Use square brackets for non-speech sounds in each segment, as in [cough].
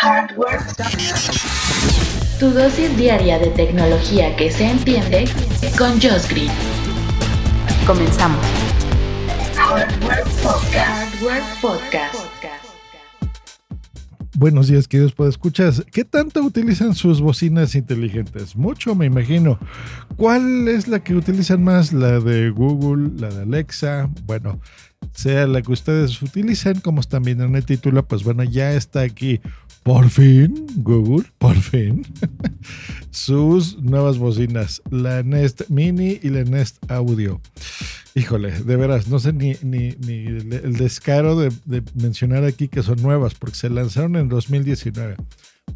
Hardware Tu dosis diaria de tecnología que se entiende con Josh Green. Comenzamos. Hardware Podcast. Hardware Podcast. Buenos días, queridos escuchas. ¿Qué tanto utilizan sus bocinas inteligentes? Mucho, me imagino. ¿Cuál es la que utilizan más? ¿La de Google? ¿La de Alexa? Bueno, sea la que ustedes utilicen, como están en el título, pues bueno, ya está aquí por fin, Google, por fin, [laughs] sus nuevas bocinas, la Nest Mini y la Nest Audio. Híjole, de veras, no sé ni, ni, el descaro de, de, mencionar aquí que son nuevas, porque se lanzaron en 2019.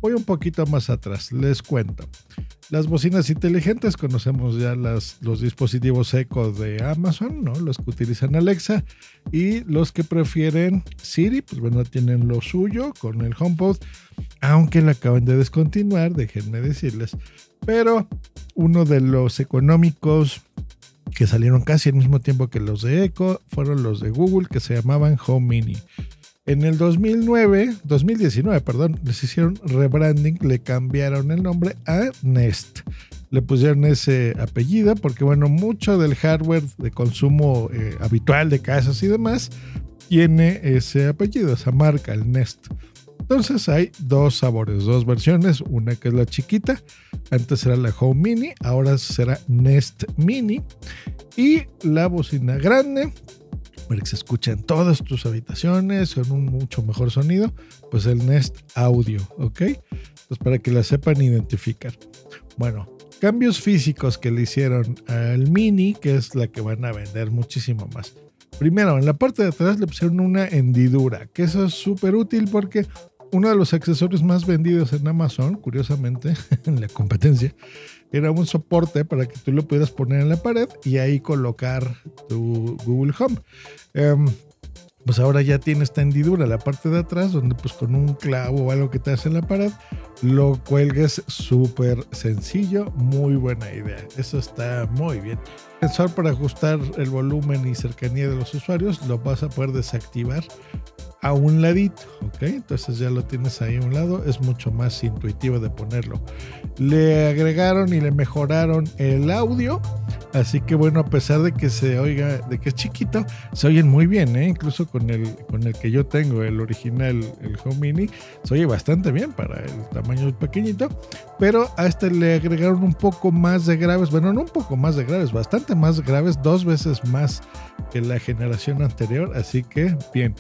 Voy un poquito más atrás, les cuento. Las bocinas inteligentes, conocemos ya las, los dispositivos Echo de Amazon, ¿no? Los que utilizan Alexa y los que prefieren Siri, pues bueno, tienen lo suyo con el HomePod, aunque la acaban de descontinuar, déjenme decirles. Pero uno de los económicos que salieron casi al mismo tiempo que los de Echo fueron los de Google que se llamaban Home Mini. En el 2009, 2019, perdón, les hicieron rebranding, le cambiaron el nombre a Nest. Le pusieron ese apellido porque, bueno, mucho del hardware de consumo eh, habitual de casas y demás tiene ese apellido, esa marca, el Nest. Entonces hay dos sabores, dos versiones, una que es la chiquita, antes era la Home Mini, ahora será Nest Mini y la bocina grande que se escucha en todas tus habitaciones con un mucho mejor sonido, pues el Nest Audio, ¿ok? Pues para que la sepan identificar. Bueno, cambios físicos que le hicieron al Mini, que es la que van a vender muchísimo más. Primero, en la parte de atrás le pusieron una hendidura, que eso es súper útil porque uno de los accesorios más vendidos en Amazon, curiosamente, [laughs] en la competencia, era un soporte para que tú lo pudieras poner en la pared y ahí colocar tu Google Home. Em, pues ahora ya tiene esta hendidura la parte de atrás donde pues con un clavo o algo que te hace en la pared lo cuelgues súper sencillo, muy buena idea. Eso está muy bien. Sensor para ajustar el volumen y cercanía de los usuarios lo vas a poder desactivar a un ladito, ¿ok? Entonces ya lo tienes ahí a un lado, es mucho más intuitivo de ponerlo. Le agregaron y le mejoraron el audio, así que bueno, a pesar de que se oiga, de que es chiquito, se oyen muy bien, ¿eh? Incluso con el, con el que yo tengo, el original, el Home Mini, se oye bastante bien para el tamaño pequeñito, pero a este le agregaron un poco más de graves, bueno, no un poco más de graves, bastante más graves, dos veces más que la generación anterior, así que bien.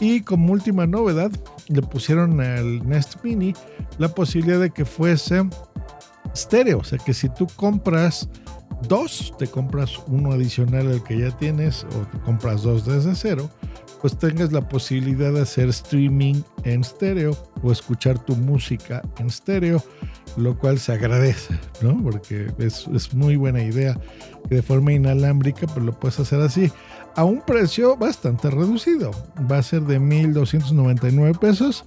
Y como última novedad, le pusieron al Nest Mini la posibilidad de que fuese estéreo, o sea que si tú compras dos, te compras uno adicional al que ya tienes o te compras dos desde cero, pues tengas la posibilidad de hacer streaming en estéreo o escuchar tu música en estéreo, lo cual se agradece, ¿no? Porque es, es muy buena idea de forma inalámbrica pues lo puedes hacer así a un precio bastante reducido. Va a ser de 1.299 pesos.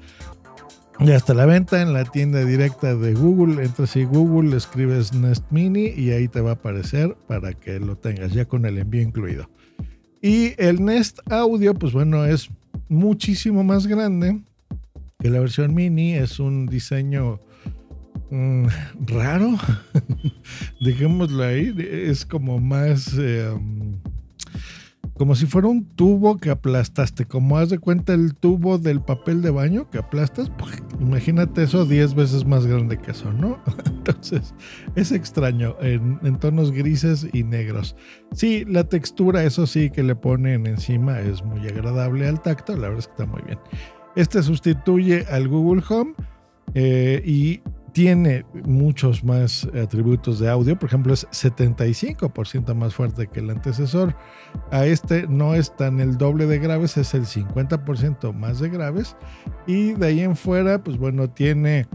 Y hasta la venta en la tienda directa de Google. Entras y Google, escribes Nest Mini y ahí te va a aparecer para que lo tengas ya con el envío incluido. Y el Nest Audio, pues bueno, es muchísimo más grande que la versión Mini. Es un diseño mm, raro. [laughs] Dejémoslo ahí. Es como más... Eh, como si fuera un tubo que aplastaste, como haz de cuenta el tubo del papel de baño que aplastas, imagínate eso 10 veces más grande que eso, ¿no? [laughs] Entonces, es extraño, en, tonos grises y negros. Sí, la textura, eso sí, que le ponen encima es muy agradable al tacto, la verdad es que está muy bien. Este sustituye al Google Home eh, y tiene muchos más atributos de audio, por ejemplo es 75% más fuerte que el antecesor. A este no es tan el doble de graves, es el 50% más de graves. Y de ahí en fuera, pues bueno, tiene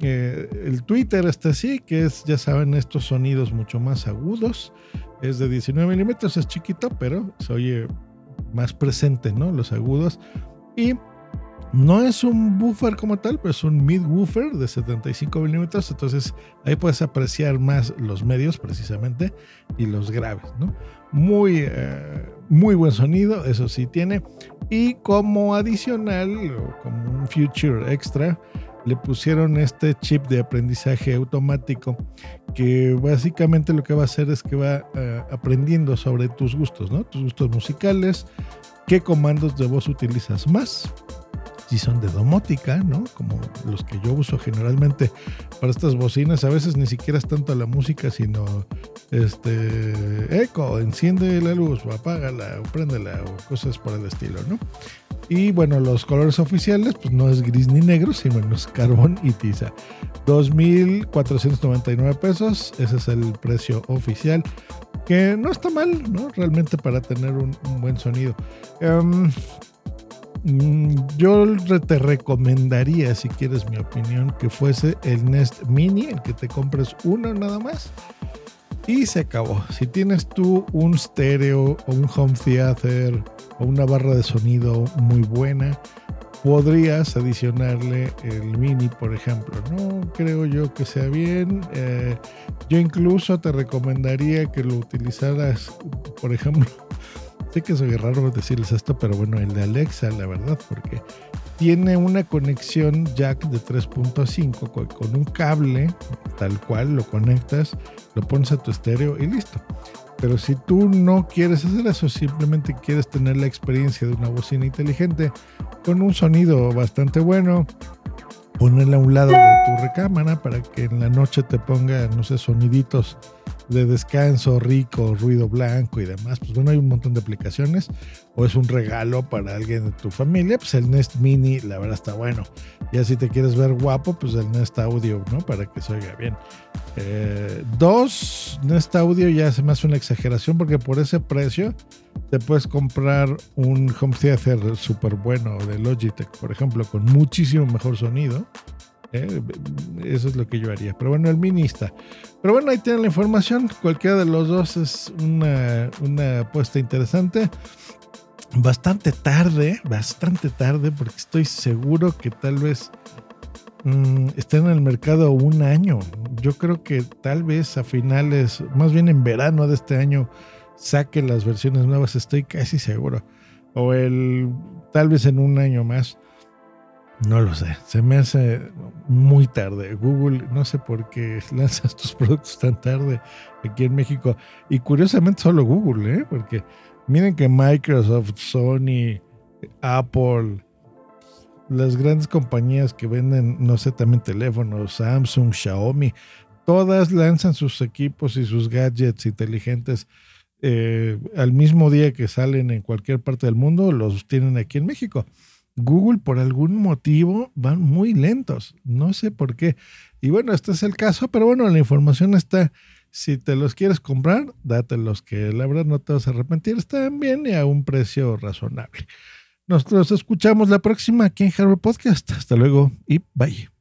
eh, el Twitter, este sí, que es, ya saben, estos sonidos mucho más agudos. Es de 19 milímetros, es chiquito, pero se oye más presente, ¿no? Los agudos. Y no es un buffer como tal, pero es un mid woofer de 75 milímetros. Entonces ahí puedes apreciar más los medios precisamente y los graves. Muy, eh, muy buen sonido, eso sí tiene. Y como adicional, o como un future extra, le pusieron este chip de aprendizaje automático que básicamente lo que va a hacer es que va eh, aprendiendo sobre tus gustos, ¿no? Tus gustos musicales, qué comandos de voz utilizas más, si son de domótica, ¿no? Como los que yo uso generalmente para estas bocinas, a veces ni siquiera es tanto la música, sino este eco, enciende la luz o apágala o préndela o cosas por el estilo, ¿no? Y bueno, los colores oficiales, pues no es gris ni negro, sino es carbón y tiza. 2.499 pesos, ese es el precio oficial, que no está mal, ¿no? Realmente para tener un, buen sonido. Mm, yo te recomendaría, si quieres mi opinión, que fuese el Nest Mini, el que te compres uno nada más. Y se acabó. Si tienes tú un stereo o un home theater o una barra de sonido muy buena, podrías adicionarle el mini, por ejemplo. No creo yo que sea bien. Eh, yo incluso te recomendaría que lo utilizaras, por ejemplo, sé que soy raro decirles esto, pero bueno, el de Alexa, la verdad, porque tiene una conexión jack de 3.5 con un cable tal cual, lo conectas, lo pones a tu estéreo y listo. Pero si tú no quieres hacer eso, simplemente quieres tener la experiencia de una bocina inteligente con un sonido bastante bueno, ponerla a un lado de tu recámara para que en la noche te ponga, no sé, soniditos de descanso rico, ruido blanco y demás. Pues bueno, hay un montón de aplicaciones. O es un regalo para alguien de tu familia. Pues el Nest Mini, la verdad está bueno. Ya si te quieres ver guapo, pues el Nest Audio, ¿no? Para que se oiga bien. Eh, dos, Nest Audio ya se me hace una exageración porque por ese precio te puedes comprar un home theater súper bueno de Logitech, por ejemplo, con muchísimo mejor sonido ¿eh? Eso es lo que yo haría. Pero bueno, el minista. Pero bueno, ahí tienen la información. Cualquiera de los dos es una, apuesta interesante. Bastante tarde, bastante tarde, porque estoy seguro que tal vez mm, estén en el mercado un año. Yo creo que tal vez a finales, más bien en verano de este año, saquen las versiones nuevas. Estoy casi seguro. O el tal vez en un año más. No lo sé, se me hace muy tarde. Google, no sé por qué [laughs] lanzas tus productos tan tarde aquí en México. Y curiosamente solo Google, ¿eh? Porque miren que Microsoft, Sony, Apple, las grandes compañías que venden, no sé, también teléfonos, Samsung, Xiaomi, todas lanzan sus equipos y sus gadgets inteligentes eh, al mismo día que salen en cualquier parte del mundo, los tienen aquí en México. Google por algún motivo van muy lentos, no sé por qué. Y bueno, este es el caso, pero bueno, la información está. Si te los quieres comprar, dátelos, que la verdad no te vas a arrepentir, están bien y a un precio razonable. Nosotros escuchamos la próxima aquí en Harvard Podcast. Hasta luego y bye.